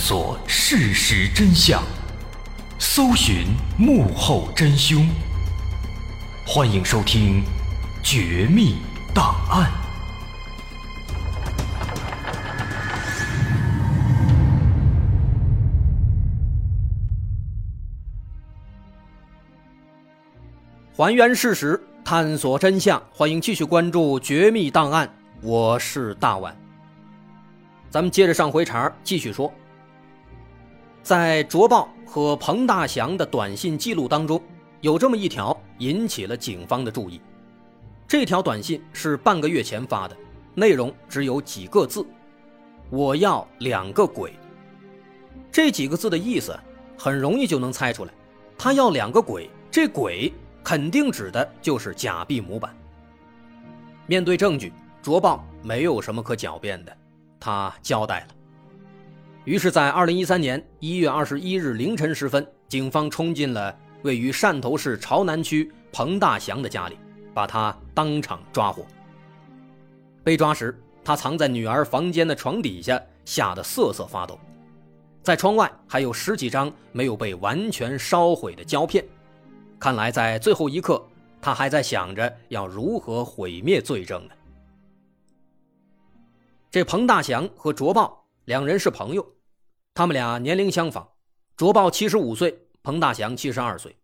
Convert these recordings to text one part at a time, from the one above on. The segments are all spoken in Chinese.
索事实真相，搜寻幕后真凶。欢迎收听《绝密档案》，还原事实，探索真相。欢迎继续关注《绝密档案》，我是大碗。咱们接着上回茬继续说。在卓豹和彭大祥的短信记录当中，有这么一条引起了警方的注意。这条短信是半个月前发的，内容只有几个字：“我要两个鬼。”这几个字的意思很容易就能猜出来，他要两个鬼，这鬼肯定指的就是假币模板。面对证据，卓豹没有什么可狡辩的，他交代了。于是，在二零一三年一月二十一日凌晨时分，警方冲进了位于汕头市潮南区彭大祥的家里，把他当场抓获。被抓时，他藏在女儿房间的床底下，吓得瑟瑟发抖。在窗外还有十几张没有被完全烧毁的胶片，看来在最后一刻，他还在想着要如何毁灭罪证呢。这彭大祥和卓豹。两人是朋友，他们俩年龄相仿，卓豹七十五岁，彭大祥七十二岁。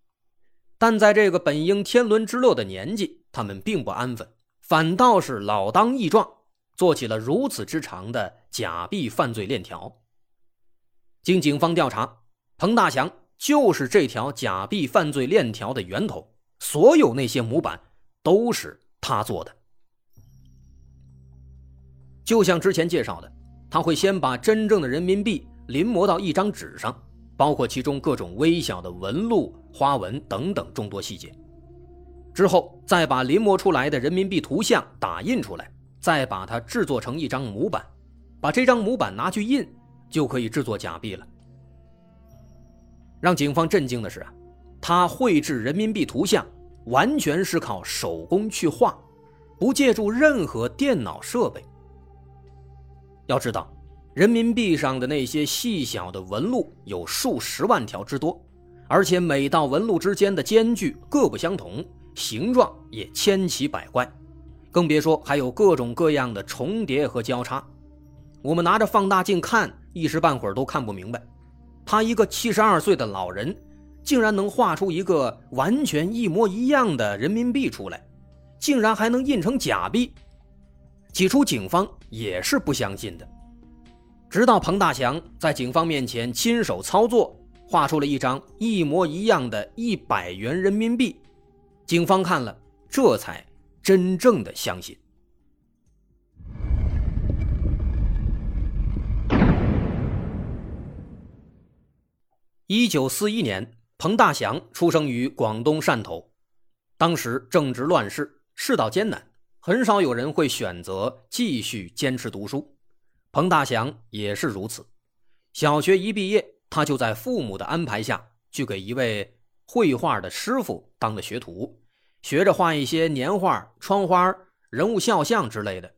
但在这个本应天伦之乐的年纪，他们并不安分，反倒是老当益壮，做起了如此之长的假币犯罪链条。经警方调查，彭大祥就是这条假币犯罪链条的源头，所有那些模板都是他做的。就像之前介绍的。他会先把真正的人民币临摹到一张纸上，包括其中各种微小的纹路、花纹等等众多细节。之后再把临摹出来的人民币图像打印出来，再把它制作成一张模板，把这张模板拿去印，就可以制作假币了。让警方震惊的是啊，他绘制人民币图像完全是靠手工去画，不借助任何电脑设备。要知道，人民币上的那些细小的纹路有数十万条之多，而且每道纹路之间的间距各不相同，形状也千奇百怪，更别说还有各种各样的重叠和交叉。我们拿着放大镜看，一时半会儿都看不明白。他一个七十二岁的老人，竟然能画出一个完全一模一样的人民币出来，竟然还能印成假币。起初，警方也是不相信的，直到彭大祥在警方面前亲手操作，画出了一张一模一样的一百元人民币，警方看了，这才真正的相信。一九四一年，彭大祥出生于广东汕头，当时正值乱世，世道艰难。很少有人会选择继续坚持读书，彭大祥也是如此。小学一毕业，他就在父母的安排下去给一位绘画的师傅当了学徒，学着画一些年画、窗花、人物肖像之类的。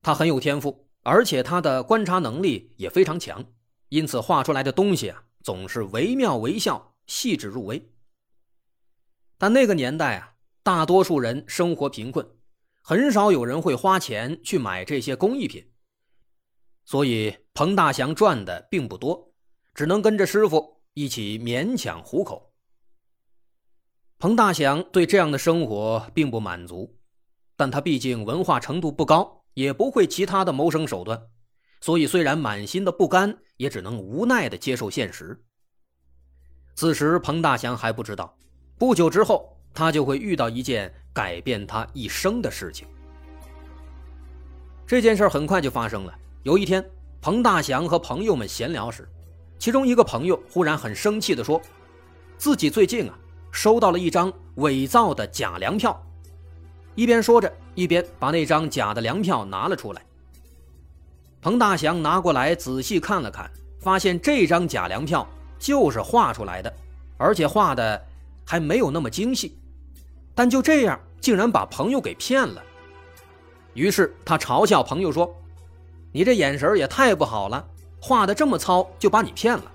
他很有天赋，而且他的观察能力也非常强，因此画出来的东西啊总是惟妙惟肖、细致入微。但那个年代啊。大多数人生活贫困，很少有人会花钱去买这些工艺品，所以彭大祥赚的并不多，只能跟着师傅一起勉强糊口。彭大祥对这样的生活并不满足，但他毕竟文化程度不高，也不会其他的谋生手段，所以虽然满心的不甘，也只能无奈的接受现实。此时，彭大祥还不知道，不久之后。他就会遇到一件改变他一生的事情。这件事很快就发生了。有一天，彭大祥和朋友们闲聊时，其中一个朋友忽然很生气地说：“自己最近啊，收到了一张伪造的假粮票。”一边说着，一边把那张假的粮票拿了出来。彭大祥拿过来仔细看了看，发现这张假粮票就是画出来的，而且画的还没有那么精细。但就这样，竟然把朋友给骗了。于是他嘲笑朋友说：“你这眼神也太不好了，画的这么糙就把你骗了。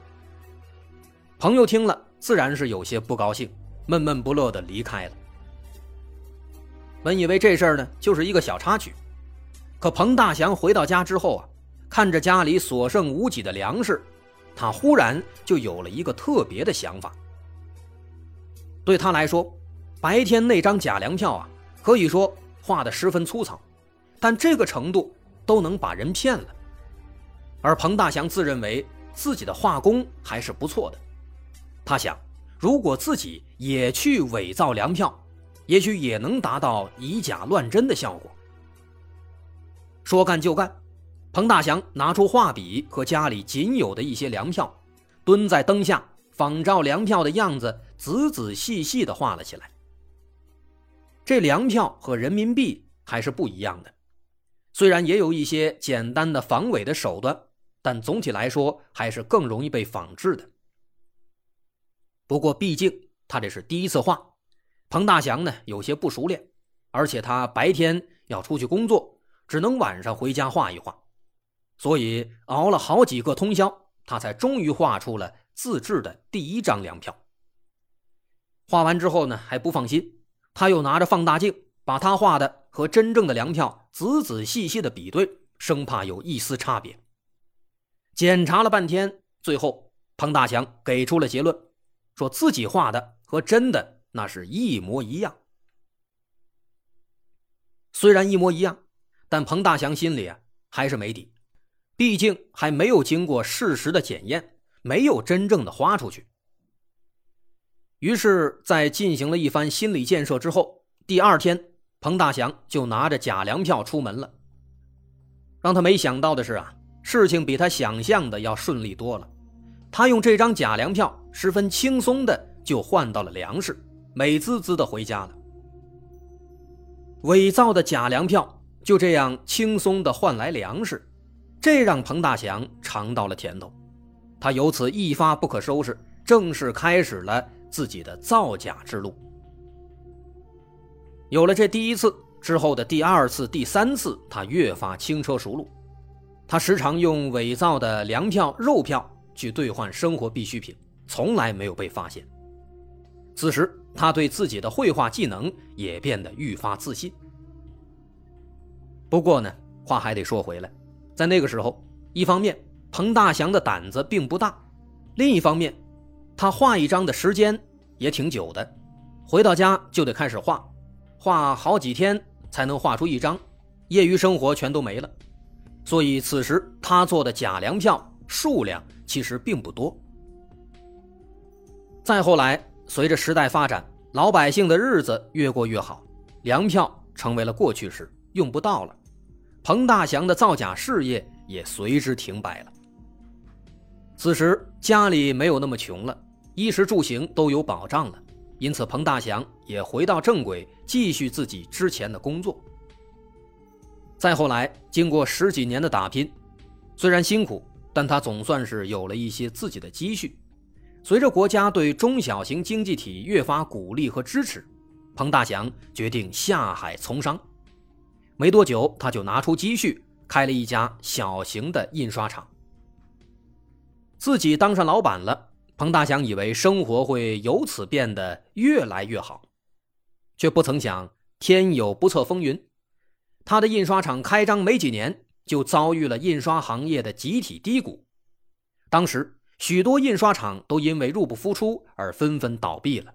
朋友听了自然是有些不高兴，闷闷不乐的离开了。本以为这事儿呢就是一个小插曲，可彭大祥回到家之后啊，看着家里所剩无几的粮食，他忽然就有了一个特别的想法。对他来说，白天那张假粮票啊，可以说画的十分粗糙，但这个程度都能把人骗了。而彭大祥自认为自己的画工还是不错的，他想，如果自己也去伪造粮票。也许也能达到以假乱真的效果。说干就干，彭大祥拿出画笔和家里仅有的一些粮票，蹲在灯下，仿照粮票的样子，仔仔细细地画了起来。这粮票和人民币还是不一样的，虽然也有一些简单的防伪的手段，但总体来说还是更容易被仿制的。不过，毕竟他这是第一次画。彭大祥呢有些不熟练，而且他白天要出去工作，只能晚上回家画一画，所以熬了好几个通宵，他才终于画出了自制的第一张粮票。画完之后呢还不放心，他又拿着放大镜把他画的和真正的粮票仔仔细细的比对，生怕有一丝差别。检查了半天，最后彭大祥给出了结论，说自己画的和真的。那是一模一样。虽然一模一样，但彭大祥心里啊还是没底，毕竟还没有经过事实的检验，没有真正的花出去。于是，在进行了一番心理建设之后，第二天，彭大祥就拿着假粮票出门了。让他没想到的是啊，事情比他想象的要顺利多了。他用这张假粮票，十分轻松的就换到了粮食。美滋滋的回家了。伪造的假粮票就这样轻松的换来粮食，这让彭大祥尝到了甜头。他由此一发不可收拾，正式开始了自己的造假之路。有了这第一次之后的第二次、第三次，他越发轻车熟路。他时常用伪造的粮票、肉票去兑换生活必需品，从来没有被发现。此时。他对自己的绘画技能也变得愈发自信。不过呢，话还得说回来，在那个时候，一方面彭大祥的胆子并不大，另一方面，他画一张的时间也挺久的，回到家就得开始画，画好几天才能画出一张，业余生活全都没了。所以此时他做的假粮票数量其实并不多。再后来。随着时代发展，老百姓的日子越过越好，粮票成为了过去式，用不到了。彭大祥的造假事业也随之停摆了。此时家里没有那么穷了，衣食住行都有保障了，因此彭大祥也回到正轨，继续自己之前的工作。再后来，经过十几年的打拼，虽然辛苦，但他总算是有了一些自己的积蓄。随着国家对中小型经济体越发鼓励和支持，彭大祥决定下海从商。没多久，他就拿出积蓄开了一家小型的印刷厂。自己当上老板了，彭大祥以为生活会由此变得越来越好，却不曾想天有不测风云，他的印刷厂开张没几年，就遭遇了印刷行业的集体低谷。当时。许多印刷厂都因为入不敷出而纷纷倒闭了。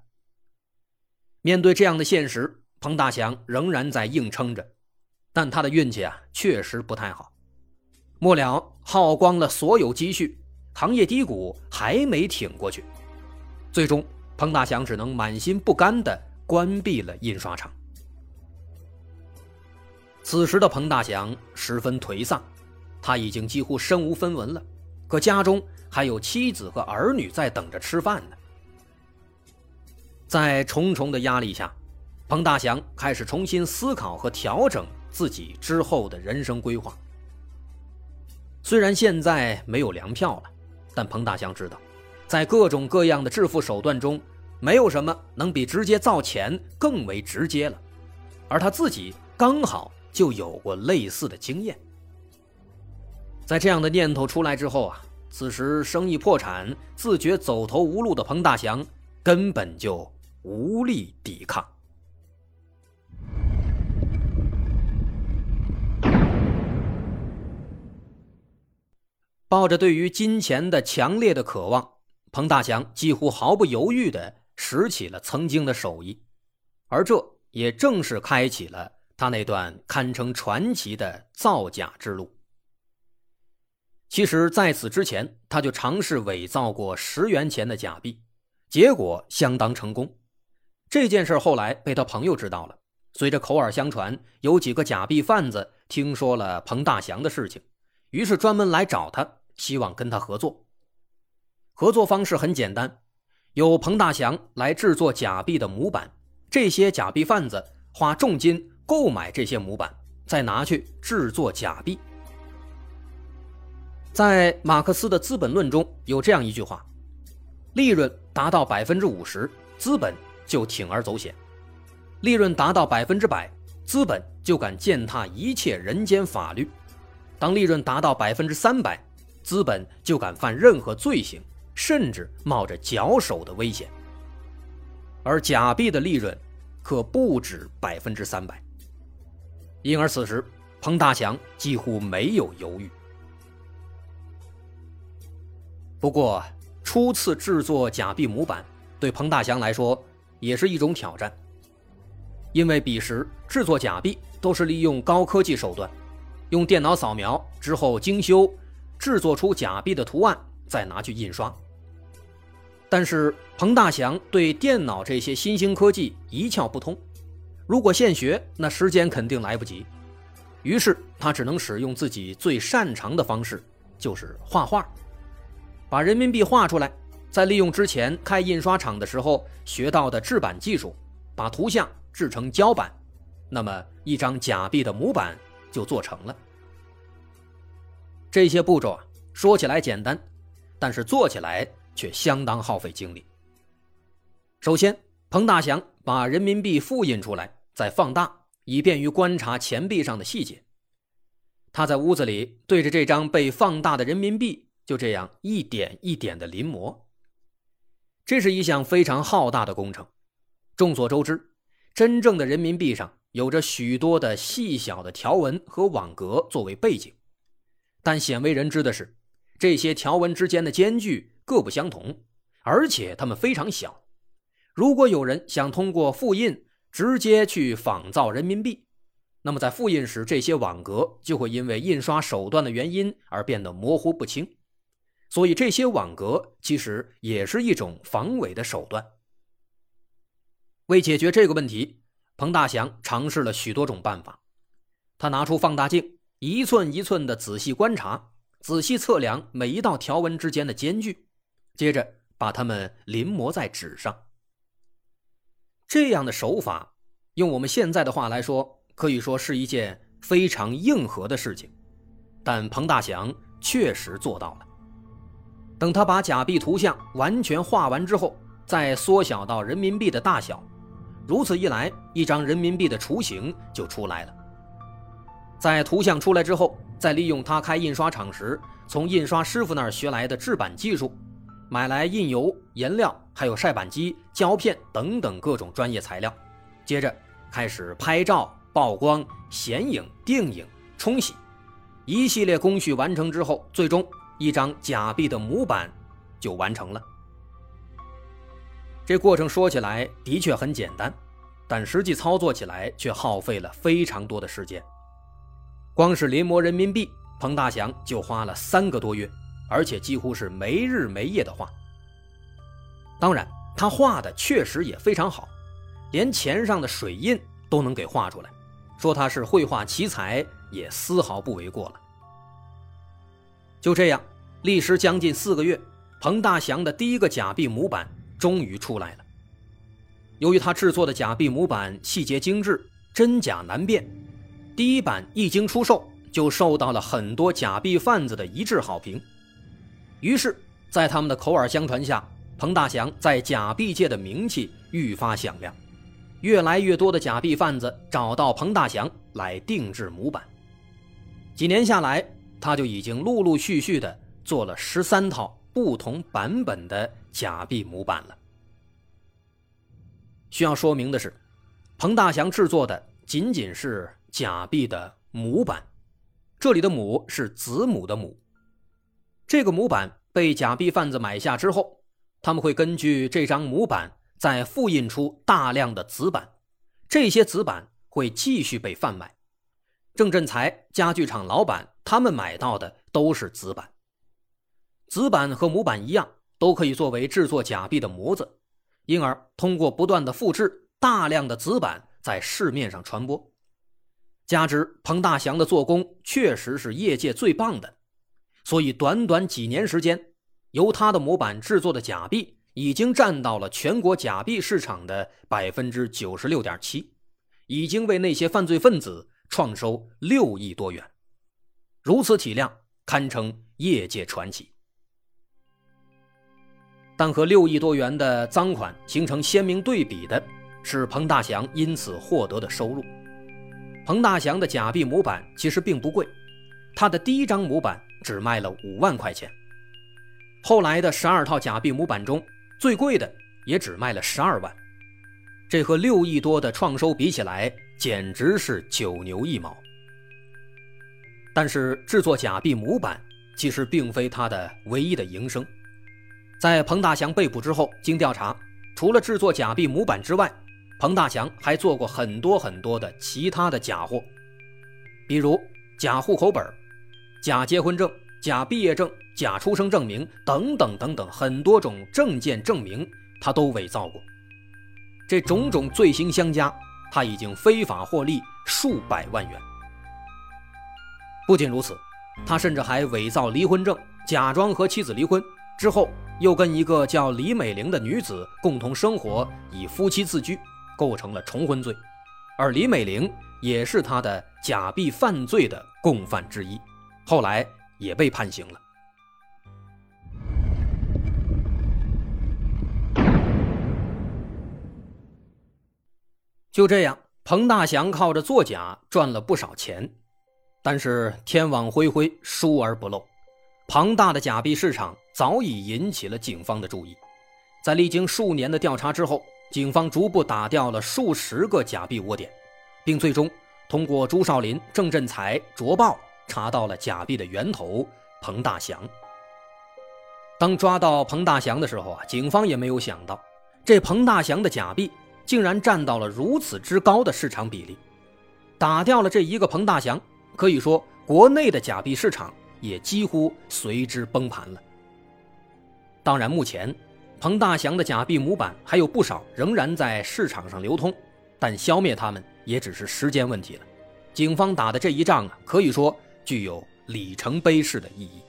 面对这样的现实，彭大祥仍然在硬撑着，但他的运气啊确实不太好。末了耗光了所有积蓄，行业低谷还没挺过去，最终彭大祥只能满心不甘地关闭了印刷厂。此时的彭大祥十分颓丧，他已经几乎身无分文了，可家中。还有妻子和儿女在等着吃饭呢。在重重的压力下，彭大祥开始重新思考和调整自己之后的人生规划。虽然现在没有粮票了，但彭大祥知道，在各种各样的致富手段中，没有什么能比直接造钱更为直接了。而他自己刚好就有过类似的经验。在这样的念头出来之后啊，此时生意破产、自觉走投无路的彭大祥根本就无力抵抗。抱着对于金钱的强烈的渴望，彭大祥几乎毫不犹豫地拾起了曾经的手艺，而这也正是开启了他那段堪称传奇的造假之路。其实，在此之前，他就尝试伪造过十元钱的假币，结果相当成功。这件事后来被他朋友知道了，随着口耳相传，有几个假币贩子听说了彭大祥的事情，于是专门来找他。希望跟他合作。合作方式很简单，由彭大祥来制作假币的模板，这些假币贩子花重金购买这些模板，再拿去制作假币。在马克思的《资本论》中有这样一句话：利润达到百分之五十，资本就铤而走险；利润达到百分之百，资本就敢践踏一切人间法律；当利润达到百分之三百，资本就敢犯任何罪行，甚至冒着绞首的危险。而假币的利润可不止百分之三百。因而此时，彭大祥几乎没有犹豫。不过，初次制作假币模板对彭大祥来说也是一种挑战，因为彼时制作假币都是利用高科技手段，用电脑扫描之后精修。制作出假币的图案，再拿去印刷。但是彭大祥对电脑这些新兴科技一窍不通，如果现学，那时间肯定来不及。于是他只能使用自己最擅长的方式，就是画画，把人民币画出来，再利用之前开印刷厂的时候学到的制版技术，把图像制成胶板，那么一张假币的模板就做成了。这些步骤啊，说起来简单，但是做起来却相当耗费精力。首先，彭大祥把人民币复印出来，再放大，以便于观察钱币上的细节。他在屋子里对着这张被放大的人民币，就这样一点一点的临摹。这是一项非常浩大的工程。众所周知，真正的人民币上有着许多的细小的条纹和网格作为背景。但鲜为人知的是，这些条纹之间的间距各不相同，而且它们非常小。如果有人想通过复印直接去仿造人民币，那么在复印时，这些网格就会因为印刷手段的原因而变得模糊不清。所以，这些网格其实也是一种防伪的手段。为解决这个问题，彭大祥尝试了许多种办法。他拿出放大镜。一寸一寸的仔细观察，仔细测量每一道条纹之间的间距，接着把它们临摹在纸上。这样的手法，用我们现在的话来说，可以说是一件非常硬核的事情。但彭大祥确实做到了。等他把假币图像完全画完之后，再缩小到人民币的大小，如此一来，一张人民币的雏形就出来了。在图像出来之后，再利用他开印刷厂时从印刷师傅那儿学来的制版技术，买来印油、颜料，还有晒板机、胶片等等各种专业材料，接着开始拍照、曝光、显影、定影、冲洗，一系列工序完成之后，最终一张假币的模板就完成了。这过程说起来的确很简单，但实际操作起来却耗费了非常多的时间。光是临摹人民币，彭大祥就花了三个多月，而且几乎是没日没夜的画。当然，他画的确实也非常好，连钱上的水印都能给画出来，说他是绘画奇才也丝毫不为过了。就这样，历时将近四个月，彭大祥的第一个假币模板终于出来了。由于他制作的假币模板细节精致，真假难辨。第一版一经出售，就受到了很多假币贩子的一致好评。于是，在他们的口耳相传下，彭大祥在假币界的名气愈发响亮。越来越多的假币贩子找到彭大祥来定制模板。几年下来，他就已经陆陆续续的做了十三套不同版本的假币模板了。需要说明的是，彭大祥制作的仅仅是假币的模板，这里的“母”是子母的“母”。这个模板被假币贩子买下之后，他们会根据这张模板再复印出大量的子板，这些子板会继续被贩卖。郑振才家具厂老板他们买到的都是子板，子板和模板一样，都可以作为制作假币的模子。因而，通过不断的复制，大量的子板在市面上传播。加之彭大祥的做工确实是业界最棒的，所以短短几年时间，由他的模板制作的假币已经占到了全国假币市场的百分之九十六点七，已经为那些犯罪分子创收六亿多元。如此体量，堪称业界传奇。但和六亿多元的赃款形成鲜明对比的是，彭大祥因此获得的收入。彭大祥的假币模板其实并不贵，他的第一张模板只卖了五万块钱。后来的十二套假币模板中，最贵的也只卖了十二万。这和六亿多的创收比起来，简直是九牛一毛。但是制作假币模板其实并非他的唯一的营生。在彭大祥被捕之后，经调查，除了制作假币模板之外，彭大强还做过很多很多的其他的假货，比如假户口本、假结婚证、假毕业证、假出生证明等等等等，很多种证件证明他都伪造过。这种种罪行相加，他已经非法获利数百万元。不仅如此，他甚至还伪造离婚证，假装和妻子离婚之后。又跟一个叫李美玲的女子共同生活，以夫妻自居，构成了重婚罪，而李美玲也是他的假币犯罪的共犯之一，后来也被判刑了。就这样，彭大祥靠着作假赚了不少钱，但是天网恢恢，疏而不漏。庞大的假币市场早已引起了警方的注意，在历经数年的调查之后，警方逐步打掉了数十个假币窝点，并最终通过朱少林、郑振才、卓豹查到了假币的源头彭大祥。当抓到彭大祥的时候啊，警方也没有想到，这彭大祥的假币竟然占到了如此之高的市场比例。打掉了这一个彭大祥，可以说国内的假币市场。也几乎随之崩盘了。当然，目前彭大祥的假币模板还有不少仍然在市场上流通，但消灭他们也只是时间问题了。警方打的这一仗啊，可以说具有里程碑式的意义。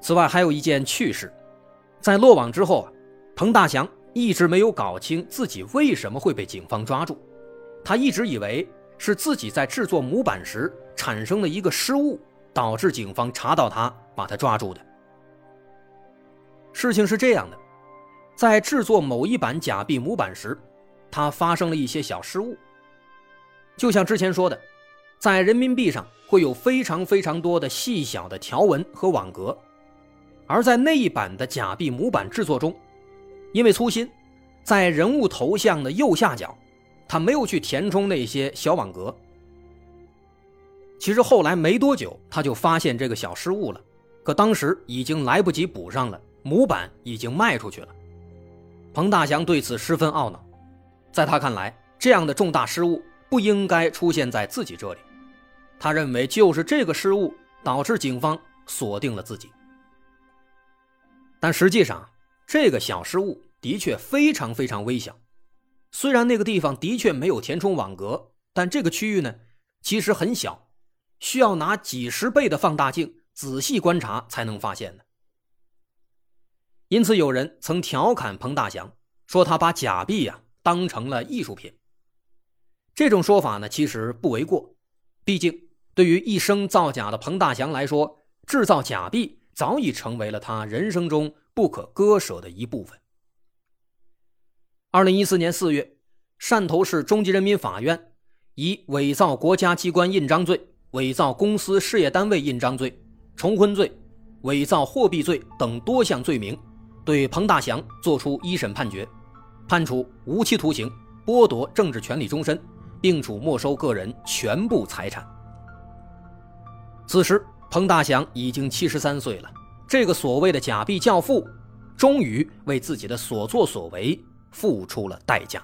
此外，还有一件趣事，在落网之后啊，彭大祥一直没有搞清自己为什么会被警方抓住，他一直以为是自己在制作模板时。产生了一个失误，导致警方查到他，把他抓住的。事情是这样的，在制作某一版假币模板时，他发生了一些小失误。就像之前说的，在人民币上会有非常非常多的细小的条纹和网格，而在那一版的假币模板制作中，因为粗心，在人物头像的右下角，他没有去填充那些小网格。其实后来没多久，他就发现这个小失误了，可当时已经来不及补上了，模板已经卖出去了。彭大祥对此十分懊恼，在他看来，这样的重大失误不应该出现在自己这里。他认为就是这个失误导致警方锁定了自己。但实际上，这个小失误的确非常非常微小。虽然那个地方的确没有填充网格，但这个区域呢，其实很小。需要拿几十倍的放大镜仔细观察才能发现的。因此，有人曾调侃彭大祥，说他把假币呀当成了艺术品。这种说法呢，其实不为过。毕竟，对于一生造假的彭大祥来说，制造假币早已成为了他人生中不可割舍的一部分。二零一四年四月，汕头市中级人民法院以伪造国家机关印章罪。伪造公司事业单位印章罪、重婚罪、伪造货币罪等多项罪名，对彭大祥作出一审判决，判处无期徒刑，剥夺政治权利终身，并处没收个人全部财产。此时，彭大祥已经七十三岁了，这个所谓的假币教父，终于为自己的所作所为付出了代价。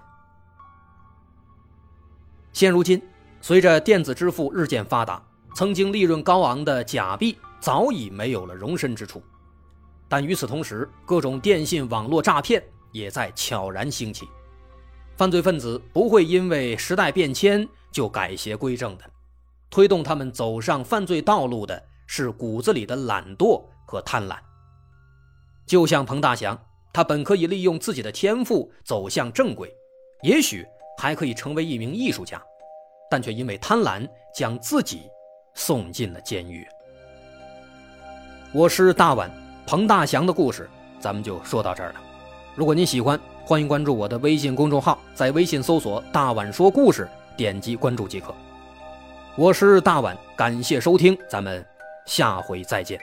现如今，随着电子支付日渐发达，曾经利润高昂的假币早已没有了容身之处。但与此同时，各种电信网络诈骗也在悄然兴起。犯罪分子不会因为时代变迁就改邪归正的，推动他们走上犯罪道路的是骨子里的懒惰和贪婪。就像彭大祥，他本可以利用自己的天赋走向正轨，也许。还可以成为一名艺术家，但却因为贪婪将自己送进了监狱。我是大碗，彭大祥的故事咱们就说到这儿了。如果您喜欢，欢迎关注我的微信公众号，在微信搜索“大碗说故事”，点击关注即可。我是大碗，感谢收听，咱们下回再见。